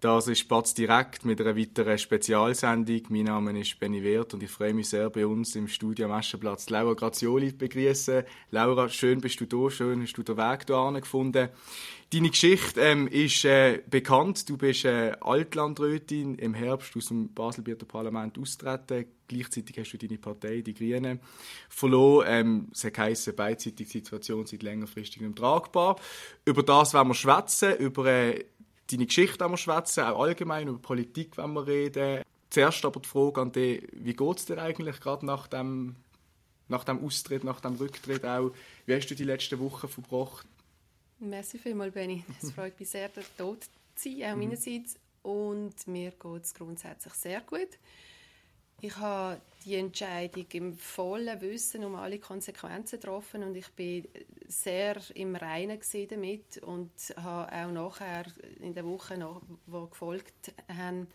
Das ist Batz direkt mit einer weiteren Spezialsendung. Mein Name ist Benny Wert und ich freue mich sehr, bei uns im Studio am Aschenplatz Laura Grazioli zu begrüßen. Laura, schön bist du da, schön hast du den Weg hierher gefunden. Deine Geschichte ähm, ist äh, bekannt. Du bist äh, Altlandrätin im Herbst aus dem Baselbieter Parlament austreten. Gleichzeitig hast du deine Partei, die Grünen, verloren. Ähm, es heisst, beidseitige Situation seit längerfristig nicht tragbar. Über das wollen wir schwätzen, über äh, deine Geschichte wir schwätzen, auch allgemein über Politik wollen wir reden. Zuerst aber die Frage an dich, wie geht es dir eigentlich gerade nach dem, nach dem Austritt, nach dem Rücktritt auch? Wie hast du die letzten Wochen verbracht? Merci vielmals, Benny. Es freut mich sehr, dort zu sein, auch mhm. meinerseits. Und mir geht es grundsätzlich sehr gut. Ich habe die Entscheidung im vollen Wissen um alle Konsequenzen getroffen und ich bin sehr im Reinen damit und habe auch nachher in den Wochen, die gefolgt haben,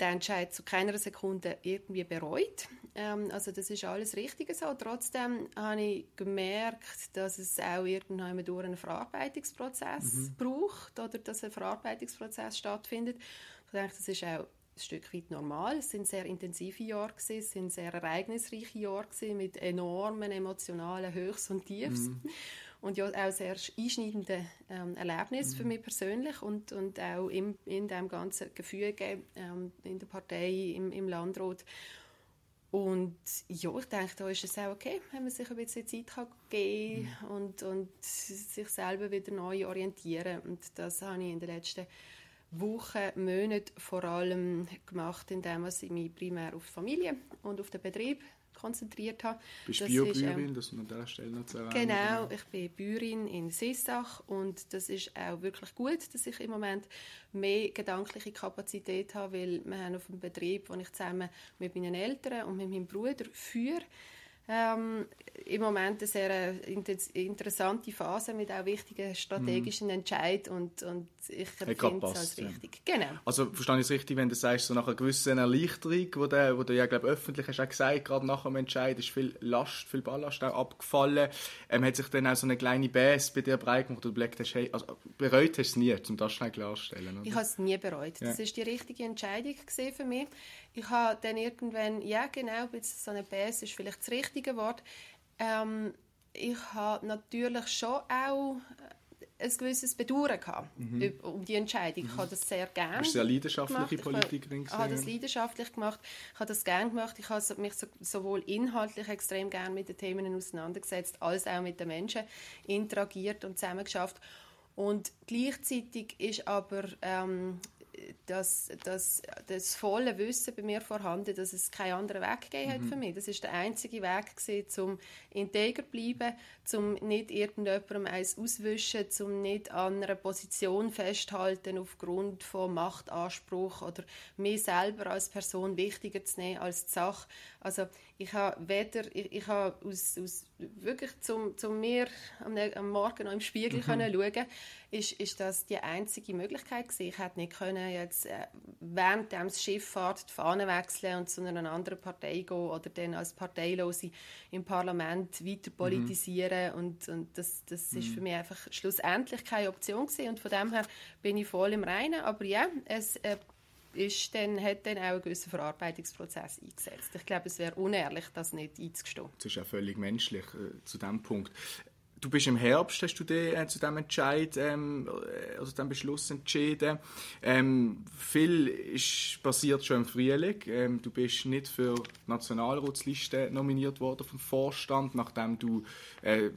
den Entscheid zu keiner Sekunde irgendwie bereut. Ähm, also das ist alles richtig so. Trotzdem habe ich gemerkt, dass es auch irgendwann durch einen Verarbeitungsprozess mhm. braucht oder dass ein Verarbeitungsprozess stattfindet. Ich denke, das ist auch ein Stück weit normal. Es sind sehr intensive Jahre gewesen, es sind sehr ereignisreiche Jahre gewesen, mit enormen emotionalen Höchst und Tiefs. Mhm. Und ja auch sehr einschneidende ähm, Erlebnisse mhm. für mich persönlich und, und auch im, in dem ganzen Gefüge ähm, in der Partei, im, im Landrat. Und ja, ich denke, da ist es auch okay, wenn man sich ein bisschen Zeit kann geben kann mhm. und, und sich selber wieder neu orientieren. Und das habe ich in den letzten Wochen, Monaten vor allem gemacht, indem ich mich primär auf die Familie und auf den Betrieb konzentriert habe. Bist du Biobäuerin, ähm, das an dieser Stelle noch zu erwähnen? Genau, ich bin Bäuerin in Sissach und das ist auch wirklich gut, dass ich im Moment mehr gedankliche Kapazität habe, weil wir haben auf dem Betrieb, wo ich zusammen mit meinen Eltern und mit meinem Bruder führe, ähm, im Moment eine sehr interessante Phase mit auch wichtigen strategischen mhm. Entscheiden und, und ich finde es als wichtig. Ja. Genau. Also verstehe ich es richtig, wenn du sagst, so nach einer gewissen Erleichterung, wo du, wo du ja glaube öffentlich hast auch gesagt, gerade nach dem Entscheid ist viel Last, viel Ballast auch abgefallen, ähm, hat sich dann auch so eine kleine Bass bei dir breit gemacht, wo du überlegt hast, hey, also bereut hast du es nie, um das schnell klarzustellen, oder? Ich habe es nie bereut. Ja. Das ist die richtige Entscheidung für mich. Ich habe dann irgendwann, ja genau, so eine Bass ist vielleicht das richtige Wort, ähm, ich habe natürlich schon auch ein gewisses Bedauern gehabt mhm. um die Entscheidung. Ich habe das sehr gerne Bist sehr leidenschaftliche gemacht. Politikerin Ich habe das leidenschaftlich gemacht. Ich habe das gerne gemacht. Ich habe mich sowohl inhaltlich extrem gerne mit den Themen auseinandergesetzt, als auch mit den Menschen interagiert und zusammengeschafft. Und gleichzeitig ist aber ähm, das, das, das volle Wissen bei mir vorhanden, dass es keinen anderen Weg gegeben hat mhm. für mich. Das ist der einzige Weg gewesen, um integer zu bleiben, um nicht irgendjemandem eins auswischen, um nicht an einer Position festhalten aufgrund von Machtanspruch oder mir selber als Person wichtiger zu nehmen als die Sache. Also ich habe weder, ich, ich habe aus, aus wirklich zum, zum mir am, am Morgen noch im Spiegel mhm. können schauen, ist, ist das die einzige Möglichkeit gewesen. Ich hätte nicht können jetzt äh, während dem Schifffahrt die Fahne wechseln und zu einer anderen Partei gehen oder dann als Parteilose im Parlament weiter mhm. politisieren mhm. und, und das, das mhm. ist für mich einfach schlussendlich keine Option gewesen und von dem her bin ich voll im Reinen, aber ja, es äh, ist dann, hat dann auch einen gewissen Verarbeitungsprozess eingesetzt. Ich glaube, es wäre unehrlich, das nicht einzugestehen. Das ist ja völlig menschlich äh, zu diesem Punkt. Du bist im Herbst, hast du dich äh, zu diesem Entscheid, ähm, äh, also diesem Beschluss entschieden. Ähm, viel ist passiert schon im Frühling. Ähm, du bist nicht für Nationalratsliste nominiert worden vom Vorstand, nachdem du äh,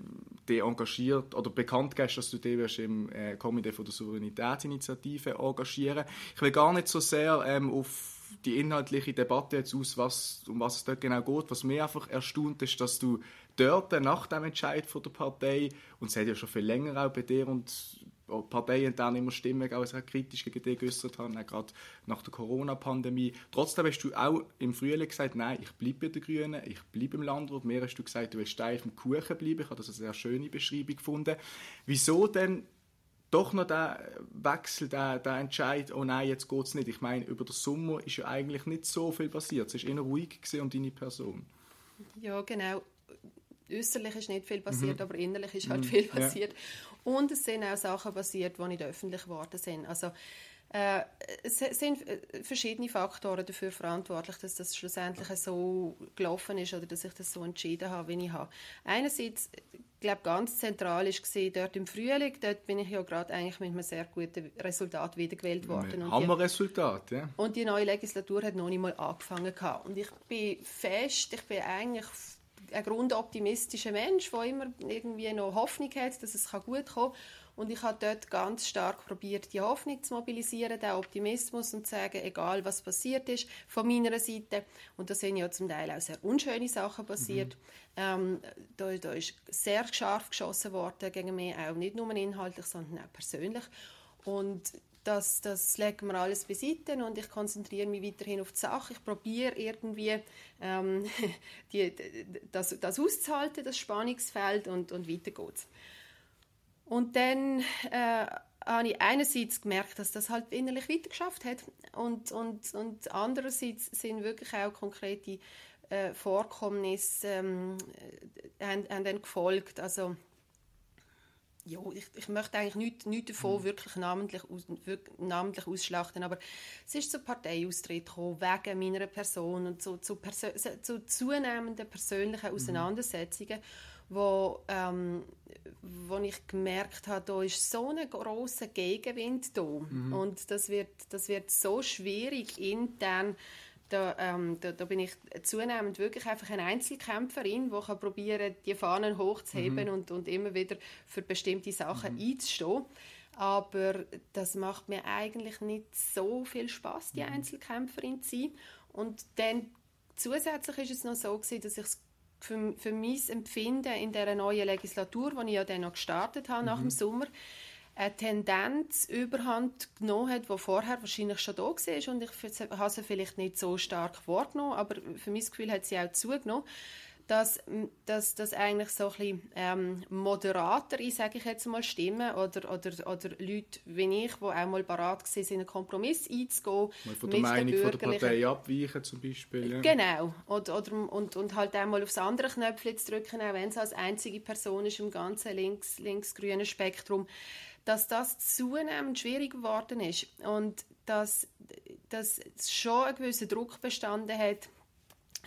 dich engagiert oder bekannt hast, dass du dich im äh, Komitee von der Souveränitätsinitiative engagieren. Ich will gar nicht so sehr ähm, auf die inhaltliche Debatte jetzt aus, was, um was es dort genau geht. Was mir einfach erstaunt ist, dass du dort nach dem Entscheid von der Partei, und es hat ja schon viel länger auch bei dir und Parteien dann immer Stimmen sehr kritisch gegen dich geäußert haben, auch gerade nach der Corona-Pandemie. Trotzdem hast du auch im Frühling gesagt, nein, ich bleibe bei den Grünen, ich bleibe im Landrat. Mir hast du gesagt, du willst steif im Kuchen bleiben. Ich habe das eine sehr schöne Beschreibung gefunden. Wieso denn doch noch der Wechsel, der, der Entscheid, oh nein, jetzt geht es nicht. Ich meine, über den Sommer ist ja eigentlich nicht so viel passiert. Es war eher ruhig um deine Person. Ja, genau. Äußerlich ist nicht viel passiert, mhm. aber innerlich ist halt mhm. viel passiert. Ja. Und es sind auch Sachen passiert, die nicht öffentlich geworden sind. Also, äh, es sind äh, verschiedene Faktoren dafür verantwortlich, dass das schlussendlich so gelaufen ist oder dass ich das so entschieden habe, wie ich habe. Einerseits, glaube, ganz zentral ist gesehen, dort im Frühling, dort bin ich ja gerade eigentlich mit einem sehr guten Resultat wiedergewählt worden. Hammerresultat, ja. Und die neue Legislatur hat noch nicht mal angefangen gehabt. Und ich bin fest, ich bin eigentlich ein grundoptimistischer Mensch, der immer irgendwie noch Hoffnung hat, dass es gut kommen kann. Und ich habe dort ganz stark probiert, die Hoffnung zu mobilisieren, den Optimismus und zu sagen, egal was passiert ist, von meiner Seite. Und da sind ja zum Teil auch sehr unschöne Sachen passiert. Mhm. Ähm, da, da ist sehr scharf geschossen worden gegen mich, auch nicht nur inhaltlich, sondern auch persönlich. Und das, das legen wir alles beiseite und ich konzentriere mich weiterhin auf die Sache. Ich probiere irgendwie ähm, die, das, das auszuhalten, das Spannungsfeld und, und weiter geht's. Und dann äh, habe ich einerseits gemerkt, dass das halt innerlich weiter geschafft hat und, und, und andererseits sind wirklich auch konkrete äh, Vorkommnisse ähm, äh, haben, haben dann gefolgt. Also ja, ich, ich möchte eigentlich nichts, nichts davon mhm. wirklich namentlich, aus, wirklich namentlich ausschlachten, aber es ist zu Parteiaustritt gekommen, wegen meiner Person und zu, zu, zu zunehmenden persönlichen mhm. Auseinandersetzungen. Mhm wo, ähm, wo ich gemerkt habe, da ist so ein großer Gegenwind da mhm. und das wird, das wird so schwierig intern da, ähm, da, da, bin ich zunehmend wirklich einfach eine Einzelkämpferin, die kann probieren, die Fahnen hochzuheben mhm. und, und immer wieder für bestimmte Sachen mhm. einzustehen. Aber das macht mir eigentlich nicht so viel Spaß, die mhm. Einzelkämpferin zu sein. Und dann zusätzlich ist es noch so gewesen, dass ich für, für mein Empfinden in der neuen Legislatur, die ich ja dann noch gestartet habe mhm. nach dem. Sommer, eine Tendenz überhand genommen hat, die vorher wahrscheinlich schon da war und ich habe sie vielleicht nicht so stark wahrgenommen, aber für mein Gefühl hat sie auch zugenommen, dass, dass, dass eigentlich so ein bisschen ähm, moderater, sage ich jetzt mal, Stimmen oder, oder, oder Leute wie ich, die auch mal bereit waren, einen Kompromiss einzugehen. Mal von der Meinung von der Partei abweichen zum Beispiel. Ja. Genau. Oder, oder, und, und halt auch mal aufs andere Knöpfchen zu drücken, auch wenn es als einzige Person ist im ganzen links, links-grünen Spektrum, dass das zunehmend schwierig geworden ist und dass, dass schon ein gewisser Druck bestanden hat,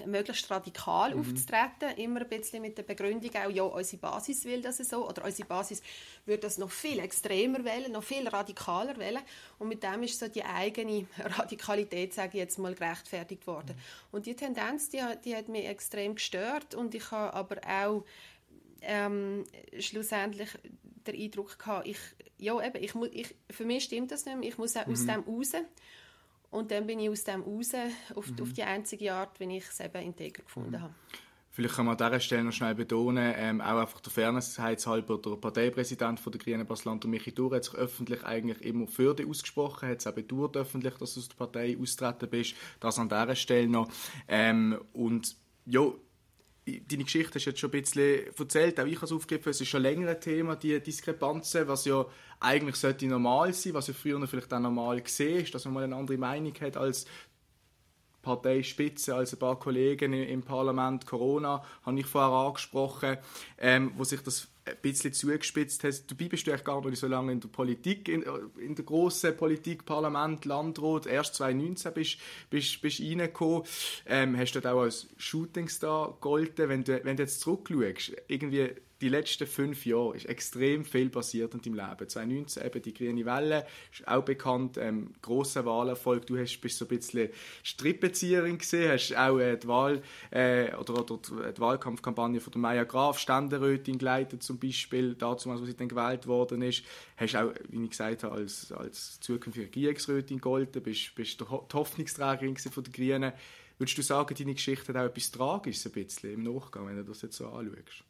möglichst radikal mhm. aufzutreten, immer ein bisschen mit der Begründung auch, ja, unsere Basis will das so, oder unsere Basis würde das noch viel extremer wählen, noch viel radikaler wählen und mit dem ist so die eigene Radikalität, sage ich jetzt mal, gerechtfertigt worden. Mhm. Und die Tendenz, die, die hat mich extrem gestört und ich habe aber auch ähm, schlussendlich den Eindruck gehabt, ich, ja, eben, ich, ich, für mich stimmt das nicht mehr, ich muss auch mhm. aus dem raus und dann bin ich aus dem raus auf, mhm. auf die einzige Art, wie ich es eben integer gefunden mhm. habe. Vielleicht kann man an dieser Stelle noch schnell betonen, ähm, auch einfach der Fairness halber, der Parteipräsident von der Grünen Basel, Michi Dur, hat sich öffentlich eigentlich immer für dich ausgesprochen, hat es auch bedauert öffentlich, dass du aus der Partei austreten bist. Das an dieser Stelle noch. Ähm, und ja, deine Geschichte hast du jetzt schon ein bisschen erzählt, auch ich habe es aufgegriffen, es ist schon länger ein Thema, die Diskrepanzen, was ja eigentlich sollte normal sein, was ja früher vielleicht auch normal gesehen ist, dass man mal eine andere Meinung hat als Parteispitze, als ein paar Kollegen im Parlament, Corona, habe ich vorher angesprochen, ähm, wo sich das ein bisschen zugespitzt hast. Dabei bist du eigentlich gar nicht so lange in der Politik, in, in der grossen Politik, Parlament, Landrat. Erst 2019 bist du reingekommen. Ähm, hast du dort auch als Shootingstar gegolten. Wenn du, wenn du jetzt zurückschaust, irgendwie die letzten fünf Jahre ist extrem viel passiert in deinem Leben. 2019 eben die Grüne Welle, auch bekannt, ähm, grosser Wahlerfolg. Du hast, bist so ein bisschen Strippenzieherin gesehen, hast auch äh, die Wahl äh, oder, oder die Wahlkampfkampagne von der Maya Graf, Ständerätin geleitet zum Beispiel, dazu, als sie dann gewählt worden ist. Hast auch, wie ich gesagt habe, als, als zukünftige Regierungsrätin gegolten, bist, bist die Hoffnungsträgerin von der Grünen. Würdest du sagen, deine Geschichte hat auch etwas Tragisches ein bisschen im Nachgang, wenn du das jetzt so anschaust?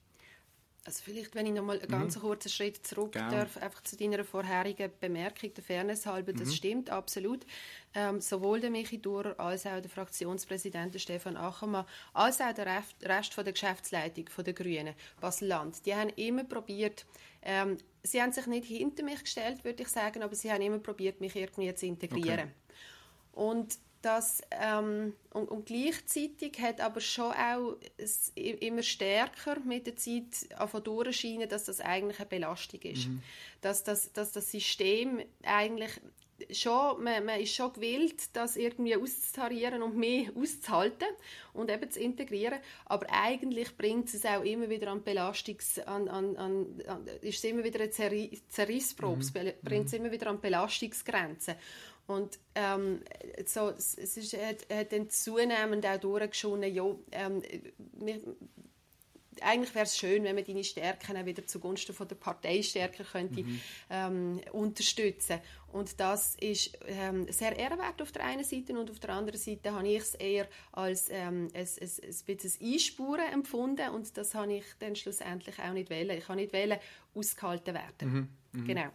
Also vielleicht, wenn ich noch mal einen ganz mhm. kurzen Schritt zurück Gern. darf, einfach zu deiner vorherigen Bemerkung, der Fairness halber, das mhm. stimmt absolut. Ähm, sowohl der Michi Durer als auch der Fraktionspräsident Stefan Achermann, als auch der Rest von der Geschäftsleitung von der Grünen Basel-Land, die haben immer probiert, ähm, sie haben sich nicht hinter mich gestellt, würde ich sagen, aber sie haben immer probiert, mich irgendwie zu integrieren. Okay. Und das, ähm, und, und, gleichzeitig hat aber schon auch immer stärker mit der Zeit durchscheinen, dass das eigentlich eine Belastung ist. Mhm. Dass, das, dass das System eigentlich schon, man, man, ist schon gewillt, das irgendwie auszutarieren und mehr auszuhalten und eben zu integrieren, aber eigentlich bringt es auch immer wieder an Belastungs... An, an, an, ist es immer wieder eine Zerrissprobe, mhm. bringt es mhm. immer wieder an Belastungsgrenzen. Und ähm, so, es ist, hat, hat dann zunehmend auch durchgeschonen, ja, ähm, wir, eigentlich wäre es schön, wenn man deine Stärken auch wieder zugunsten von der Parteistärke könnte mhm. ähm, unterstützen. Und das ist ähm, sehr ehrenwert auf der einen Seite und auf der anderen Seite habe ich es eher als ähm, ein, ein, ein bisschen Einspuren empfunden und das habe ich dann schlussendlich auch nicht wählen. Ich habe nicht wählen ausgehalten werden. Mhm. Mhm. Genau.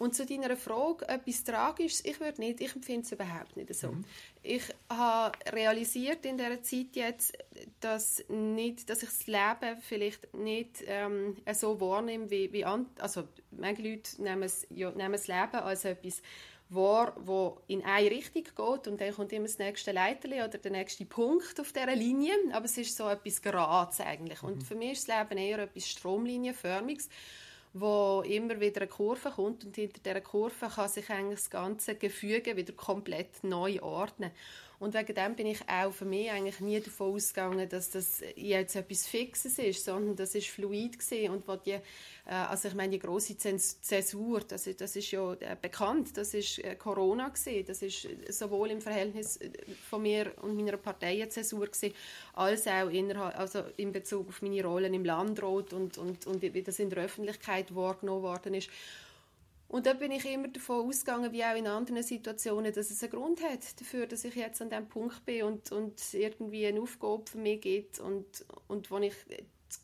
Und zu deiner Frage, etwas Tragisches, ich würde nicht, ich empfinde es überhaupt nicht so. Mhm. Ich habe realisiert in dieser Zeit jetzt, dass, nicht, dass ich das Leben vielleicht nicht ähm, so wahrnehme wie, wie andere. Also, manche Leute nehmen, es, ja, nehmen das Leben als etwas wahr, wo in eine Richtung geht und dann kommt immer das nächste Leiterli oder der nächste Punkt auf dieser Linie, aber es ist so etwas Gerades eigentlich. Mhm. Und für mich ist das Leben eher etwas Stromlinienförmiges wo immer wieder eine Kurve kommt und hinter dieser Kurve kann sich eigentlich das ganze Gefüge wieder komplett neu ordnen. Und wegen dem bin ich auch für mich eigentlich nie davon ausgegangen, dass das jetzt etwas Fixes ist, sondern das ist fluid gewesen. und wo die, äh, also ich meine die große Zäsur, das, das ist ja äh, bekannt, das ist äh, Corona gewesen, das ist sowohl im Verhältnis von mir und meiner Partei eine Zäsur gewesen, als auch innerhalb, also in Bezug auf meine Rollen im Landrat und, und, und wie das in der Öffentlichkeit wahrgenommen worden ist. Und da bin ich immer davon ausgegangen, wie auch in anderen Situationen, dass es einen Grund hat dafür, dass ich jetzt an diesem Punkt bin und, und irgendwie eine Aufgabe für mich gibt und, und wo ich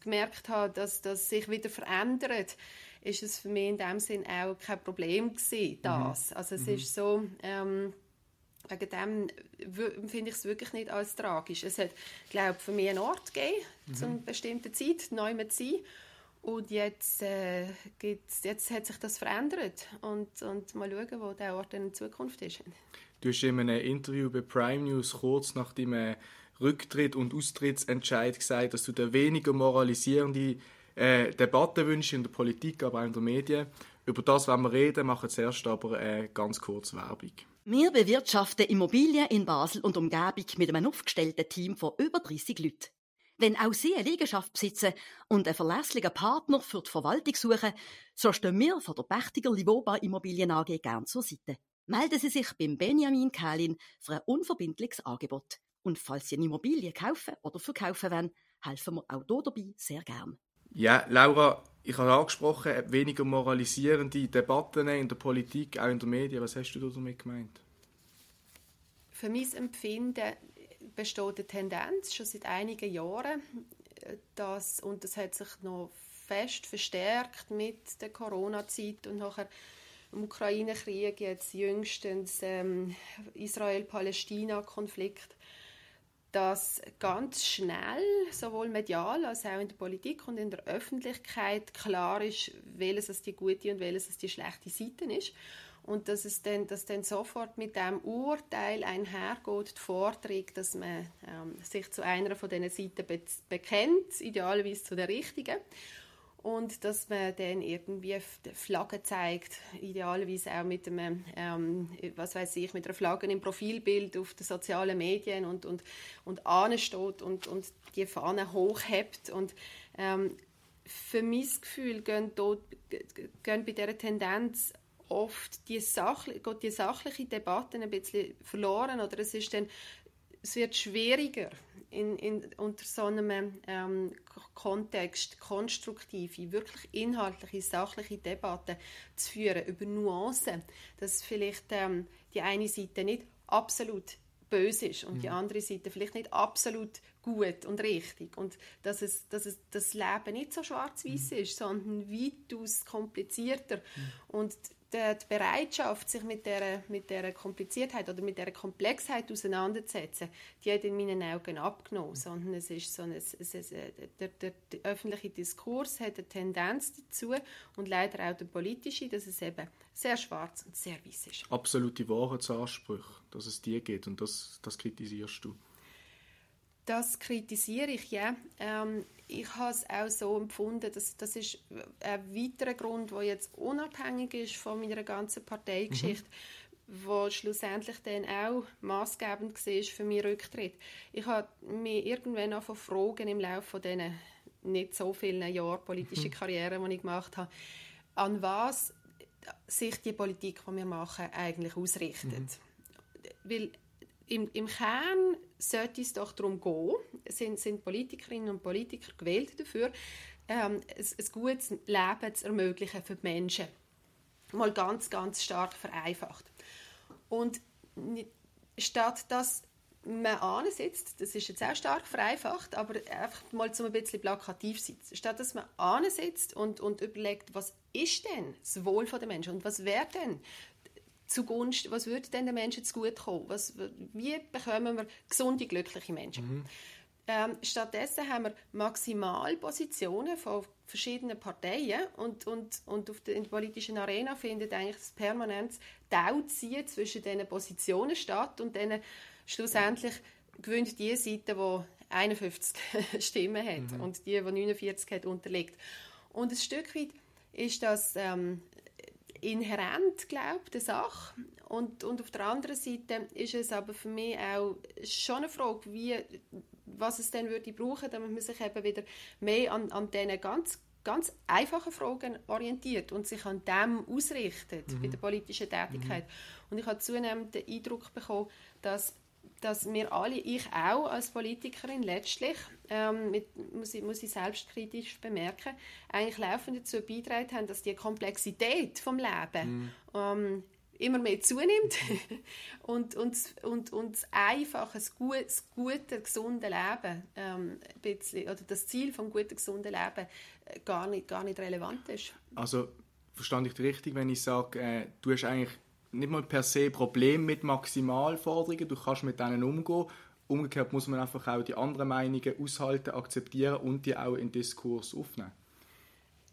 gemerkt habe, dass das sich wieder verändert, ist es für mich in dem Sinn auch kein Problem gewesen, das. Mhm. Also es mhm. ist so, ähm, wegen dem finde ich es wirklich nicht als tragisch. Es hat, glaube für mich einen Ort gegeben, mhm. zu einer bestimmten Zeit, neu zu sein und jetzt, äh, jetzt hat sich das verändert. Und, und mal schauen, wo der Ort in Zukunft ist. Du hast in einem Interview bei Prime News kurz nach deinem Rücktritt und Austrittsentscheid gesagt, dass du dir weniger moralisierende äh, Debatten wünschst in der Politik, aber auch in den Medien. Über das wollen wir reden, machen zuerst aber äh, ganz kurz Werbung. Wir bewirtschaften Immobilien in Basel und Umgebung mit einem aufgestellten Team von über 30 Leuten. Wenn auch Sie eine Liegenschaft besitzen und einen verlässlichen Partner für die Verwaltung suchen, so stehen wir von der Pächtiger Livoba Immobilien AG gern zur Seite. Melden Sie sich beim Benjamin Kählin für ein unverbindliches Angebot. Und falls Sie eine Immobilie kaufen oder verkaufen wollen, helfen wir auch hier dabei sehr gern. Ja, Laura, ich habe angesprochen, weniger moralisierende Debatten in der Politik, auch in den Medien. Was hast du damit gemeint? Für mein Empfinden besteht eine Tendenz schon seit einigen Jahren, dass, und das hat sich noch fest verstärkt mit der Corona-Zeit und nachher im Ukraine-Krieg, jetzt jüngstens ähm, Israel-Palästina-Konflikt, dass ganz schnell, sowohl medial als auch in der Politik und in der Öffentlichkeit klar ist, welches die gute und welches die schlechte Seite ist und dass es dann, dass dann sofort mit dem Urteil einhergeht, die Forderung, dass man ähm, sich zu einer von diesen Seiten be bekennt, idealerweise zu der richtigen. Und dass man dann irgendwie Flagge zeigt, idealerweise auch mit einem, ähm, was weiß ich, mit einer Flagge im Profilbild auf den sozialen Medien und und und ansteht und und die Fahne hochhebt. Und ähm, für mein Gefühl gehen, dort, gehen bei dieser Tendenz oft die, sachli geht die sachliche Debatte ein bisschen verloren oder es ist dann es wird schwieriger in, in, unter so einem ähm, Kontext konstruktive, wirklich inhaltliche, sachliche Debatten zu führen über Nuancen, dass vielleicht ähm, die eine Seite nicht absolut böse ist und mhm. die andere Seite vielleicht nicht absolut gut und richtig und dass es, dass es das Leben nicht so schwarz-weiß mhm. ist, sondern weitaus komplizierter mhm. und die Bereitschaft, sich mit der, mit der Kompliziertheit oder mit der Komplexheit auseinanderzusetzen, die hat in meinen Augen abgenommen. Sondern es ist so ein, es, es, der, der, der, öffentliche Diskurs hat eine Tendenz dazu und leider auch der politische, dass es eben sehr schwarz und sehr weiß ist. Absolute Wahrheitsansprüche, dass es die geht und das, das kritisierst du. Das kritisiere ich, ja. Ähm, ich habe es auch so empfunden, dass das ist ein weiterer Grund, der jetzt unabhängig ist von meiner ganzen Parteigeschichte, mhm. wo schlussendlich dann auch maßgebend war für meinen Rücktritt. Ich habe mir irgendwann auch von Fragen im Laufe von diesen nicht so vielen Jahren politische mhm. Karriere, die ich gemacht habe, an was sich die Politik, die wir machen, eigentlich ausrichtet. Mhm. Weil im, im Kern sollte es doch darum gehen, sind, sind Politikerinnen und Politiker gewählt dafür, ähm, ein, ein gutes Leben zu ermöglichen für die Menschen. Mal ganz, ganz stark vereinfacht. Und statt dass man ansitzt, das ist jetzt auch stark vereinfacht, aber einfach mal zum ein bisschen plakativ sitzt, statt dass man ansitzt und, und überlegt, was ist denn das Wohl der Menschen und was wäre denn zugunsten, was würde denn den Menschen zugutekommen? Was, wie bekommen wir gesunde, glückliche Menschen? Mhm. Ähm, stattdessen haben wir Maximalpositionen von verschiedenen Parteien und, und, und auf der, in der politischen Arena findet eigentlich das permanentes Tauziehen zwischen diesen Positionen statt und dann schlussendlich gewinnt die Seite, die 51 Stimmen hat mhm. und die, die 49 hat, unterliegt. Und ein Stück weit ist das ähm, inhärent, glaube der Sache. Und, und auf der anderen Seite ist es aber für mich auch schon eine Frage, wie, was es dann würde brauchen, damit man sich eben wieder mehr an, an diesen ganz ganz einfachen Fragen orientiert und sich an dem ausrichtet mhm. bei der politischen Tätigkeit. Mhm. Und ich habe zunehmend den Eindruck bekommen, dass dass wir alle, ich auch als Politikerin letztlich, ähm, mit, muss, ich, muss ich selbstkritisch bemerken, eigentlich laufend dazu beitragen haben, dass die Komplexität vom Leben mhm. ähm, immer mehr zunimmt und, und, und, und das einfache, das gute, das gute gesunde Leben, ähm, bisschen, oder das Ziel vom guten, gesunden Leben äh, gar, nicht, gar nicht relevant ist. Also verstand ich dich richtig, wenn ich sage, äh, du hast eigentlich nicht mal per se Problem mit Maximalforderungen, du kannst mit denen umgehen. Umgekehrt muss man einfach auch die anderen Meinungen aushalten, akzeptieren und die auch in Diskurs aufnehmen.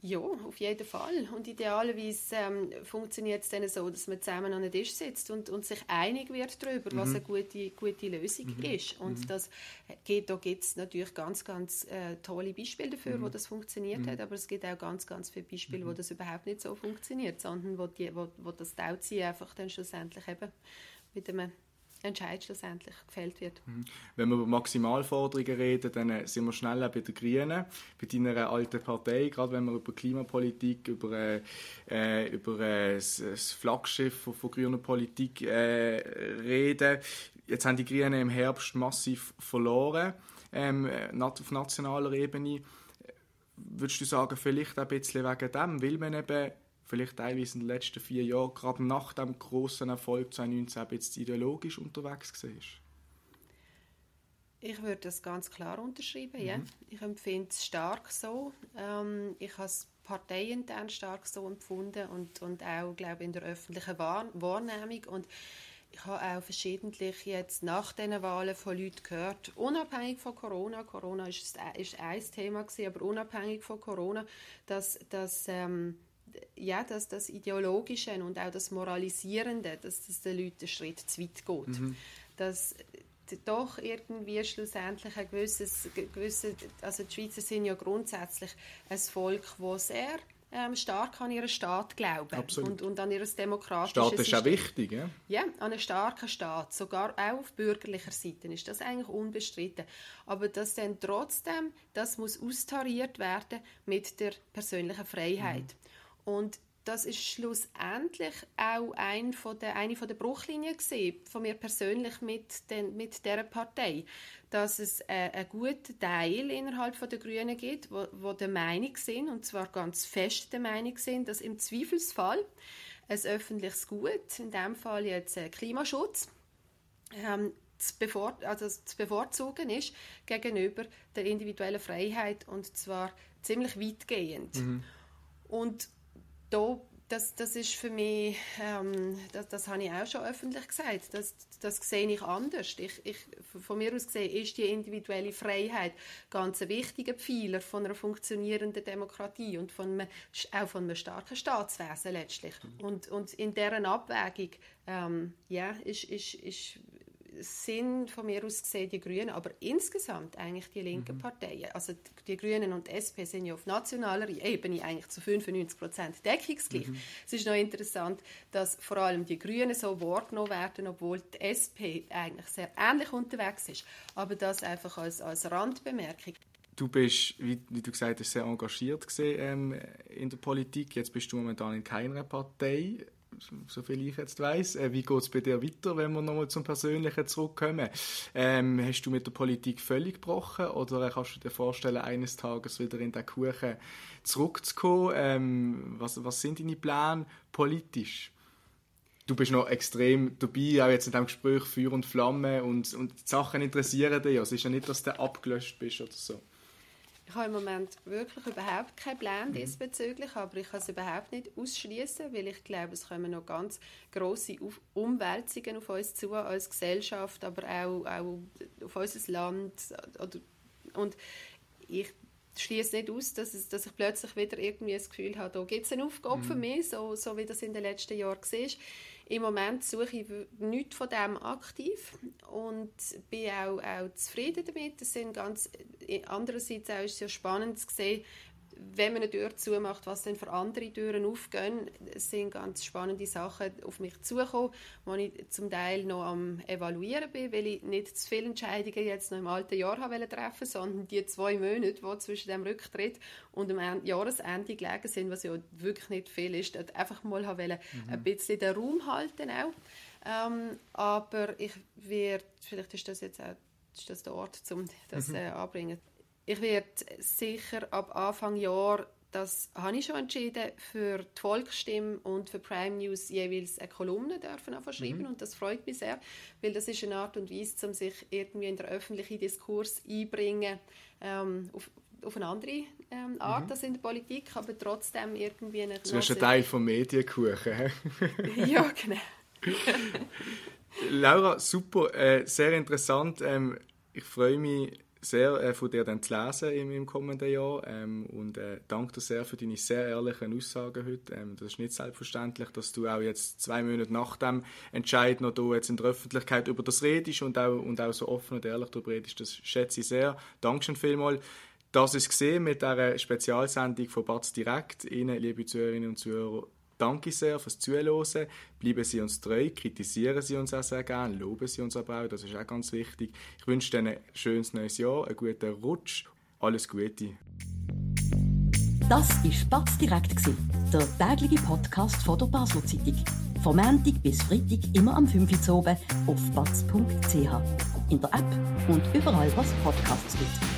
Ja, auf jeden Fall. Und idealerweise ähm, funktioniert es dann so, dass man zusammen an den Tisch sitzt und, und sich einig wird darüber, mhm. was eine gute, gute Lösung mhm. ist. Und mhm. das geht, da gibt es natürlich ganz, ganz äh, tolle Beispiele dafür, wo mhm. das funktioniert mhm. hat, aber es gibt auch ganz, ganz viele Beispiele, wo mhm. das überhaupt nicht so funktioniert, sondern wo, die, wo, wo das Tauziehen einfach dann schlussendlich eben mit einem Entscheid schlussendlich gefällt wird. Mhm. Wenn wir über Maximalforderungen reden, dann sind wir schnell bei den Grünen, bei deiner alten Partei, gerade wenn wir über Klimapolitik, über, äh, äh über äh, das Flaggschiff von, von grüner Politik äh, reden. Jetzt haben die Grünen im Herbst massiv verloren ähm, auf nationaler Ebene. Würdest du sagen, vielleicht ein bisschen wegen dem, weil man eben vielleicht teilweise in den letzten vier Jahren, gerade nach dem großen Erfolg 2019, jetzt ideologisch unterwegs war? Ich würde das ganz klar unterschreiben, mhm. ja. Ich empfinde es stark so. Ähm, ich habe es parteiintern stark so empfunden und, und auch, glaube in der öffentlichen Wahrnehmung. Und ich habe auch verschiedentlich jetzt nach diesen Wahlen von Leuten gehört, unabhängig von Corona, Corona ist, ist ein Thema gewesen, aber unabhängig von Corona, dass, dass ähm, ja, dass das Ideologische und auch das Moralisierende, dass das den Leuten einen Schritt zu weit geht. Mhm. Dass doch irgendwie schlussendlich ein gewisses, gewisse, also die Schweizer sind ja grundsätzlich ein Volk, das sehr ähm, stark an ihren Staat glauben und, und an ihr demokratisches Staat ist System. auch wichtig, ja? Ja, an einen starken Staat, sogar auch auf bürgerlicher Seite ist das eigentlich unbestritten. Aber dass dann trotzdem, das muss austariert werden mit der persönlichen Freiheit. Mhm. Und das ist schlussendlich auch ein von der, eine von der Bruchlinien von mir persönlich mit, den, mit dieser Partei, dass es äh, einen guten Teil innerhalb von der Grünen gibt, wo, wo der Meinung sind, und zwar ganz fest der Meinung sind, dass im Zweifelsfall ein öffentliches Gut, in dem Fall jetzt äh, Klimaschutz, ähm, zu, bevor, also zu bevorzugen ist gegenüber der individuellen Freiheit und zwar ziemlich weitgehend. Mhm. Und da das, das ist für mich, ähm, das, das habe ich auch schon öffentlich gesagt, das, das sehe ich anders. Ich, ich, von mir aus gesehen ist die individuelle Freiheit ganz ein wichtiger Pfeiler von einer funktionierenden Demokratie und von einem, auch von einem starken Staatswesen letztlich. Mhm. Und, und in deren Abwägung ähm, ja, ist, ist, ist sind von mir aus gesehen die Grünen, aber insgesamt eigentlich die linken mhm. Parteien. Also die Grünen und die SP sind ja auf nationaler Ebene eigentlich zu 95 Prozent deckungsgleich. Mhm. Es ist noch interessant, dass vor allem die Grünen so wahrgenommen werden, obwohl die SP eigentlich sehr ähnlich unterwegs ist. Aber das einfach als, als Randbemerkung. Du bist, wie, du gesagt hast, sehr engagiert gesehen, ähm, in der Politik. Jetzt bist du momentan in keiner Partei so viel ich jetzt weiß. Äh, wie geht es bei dir weiter, wenn wir nochmal zum Persönlichen zurückkommen? Ähm, hast du mit der Politik völlig gebrochen oder kannst du dir vorstellen, eines Tages wieder in den Kuchen zurückzukommen? Ähm, was, was sind deine Pläne politisch? Du bist noch extrem dabei, auch jetzt in diesem Gespräch Feuer und Flamme und, und die Sachen interessieren dich. Also es ist ja nicht, dass du abgelöscht bist oder so. Ich habe im Moment wirklich überhaupt keinen Plan mhm. diesbezüglich, aber ich kann es überhaupt nicht ausschließen, weil ich glaube, es kommen noch ganz große Umwälzungen auf uns zu als Gesellschaft, aber auch, auch auf unser Land. Und ich schließe nicht aus, dass, es, dass ich plötzlich wieder irgendwie das Gefühl habe, da gibt es eine Aufgabe mhm. für mich, so, so wie das in den letzten Jahren war. Im Moment suche ich nichts von dem aktiv und bin auch, auch zufrieden damit. Das sind ganz, andererseits auch ist es ja spannend zu sehen, wenn man eine Tür zumacht, was dann für andere Türen aufgehen, es sind ganz spannende Sachen auf mich zugekommen, wo ich zum Teil noch am evaluieren bin, weil ich nicht zu viele Entscheidungen jetzt noch im alten Jahr habe treffen sondern die zwei Monate, die zwischen dem Rücktritt und dem Jahresende gelegen sind, was ja wirklich nicht viel ist, einfach mal mhm. ein bisschen den Raum halten auch. Ähm, aber ich werde, vielleicht ist das jetzt auch ist das der Ort, um das mhm. äh, anbringen ich werde sicher ab Anfang Jahr, das habe ich schon entschieden, für die Volksstimme und für Prime News jeweils eine Kolumne dürfen schreiben mhm. und das freut mich sehr, weil das ist eine Art und Weise, um sich irgendwie in den öffentlichen Diskurs einbringen, ähm, auf, auf eine andere ähm, Art mhm. als in der Politik, aber trotzdem irgendwie eine... Du bist ein Teil vom Medienkuchen. ja, genau. Laura, super, äh, sehr interessant. Ähm, ich freue mich sehr äh, von dir dann zu lesen im, im kommenden Jahr ähm, und äh, danke dir sehr für deine sehr ehrlichen Aussagen heute. Ähm, das ist nicht selbstverständlich, dass du auch jetzt zwei Monate nach dem Entscheid noch du jetzt in der Öffentlichkeit über das redest und auch, und auch so offen und ehrlich darüber redest. Das schätze ich sehr. Dankeschön vielmals. Das ist gesehen mit dieser Spezialsendung von Batz Direkt. Ihnen, liebe Zuhörerinnen und Zuhörer, danke sehr fürs Zuhören. Bleiben Sie uns treu, kritisieren Sie uns auch sehr gerne, loben Sie uns aber auch, das ist auch ganz wichtig. Ich wünsche Ihnen ein schönes neues Jahr, einen guten Rutsch, alles Gute. Das war Spatz direkt, der tägliche Podcast von der Basel Zeitung. Vom Montag bis Freitag immer am 5 Uhr oben auf batz.ch. In der App und überall, was Podcasts gibt.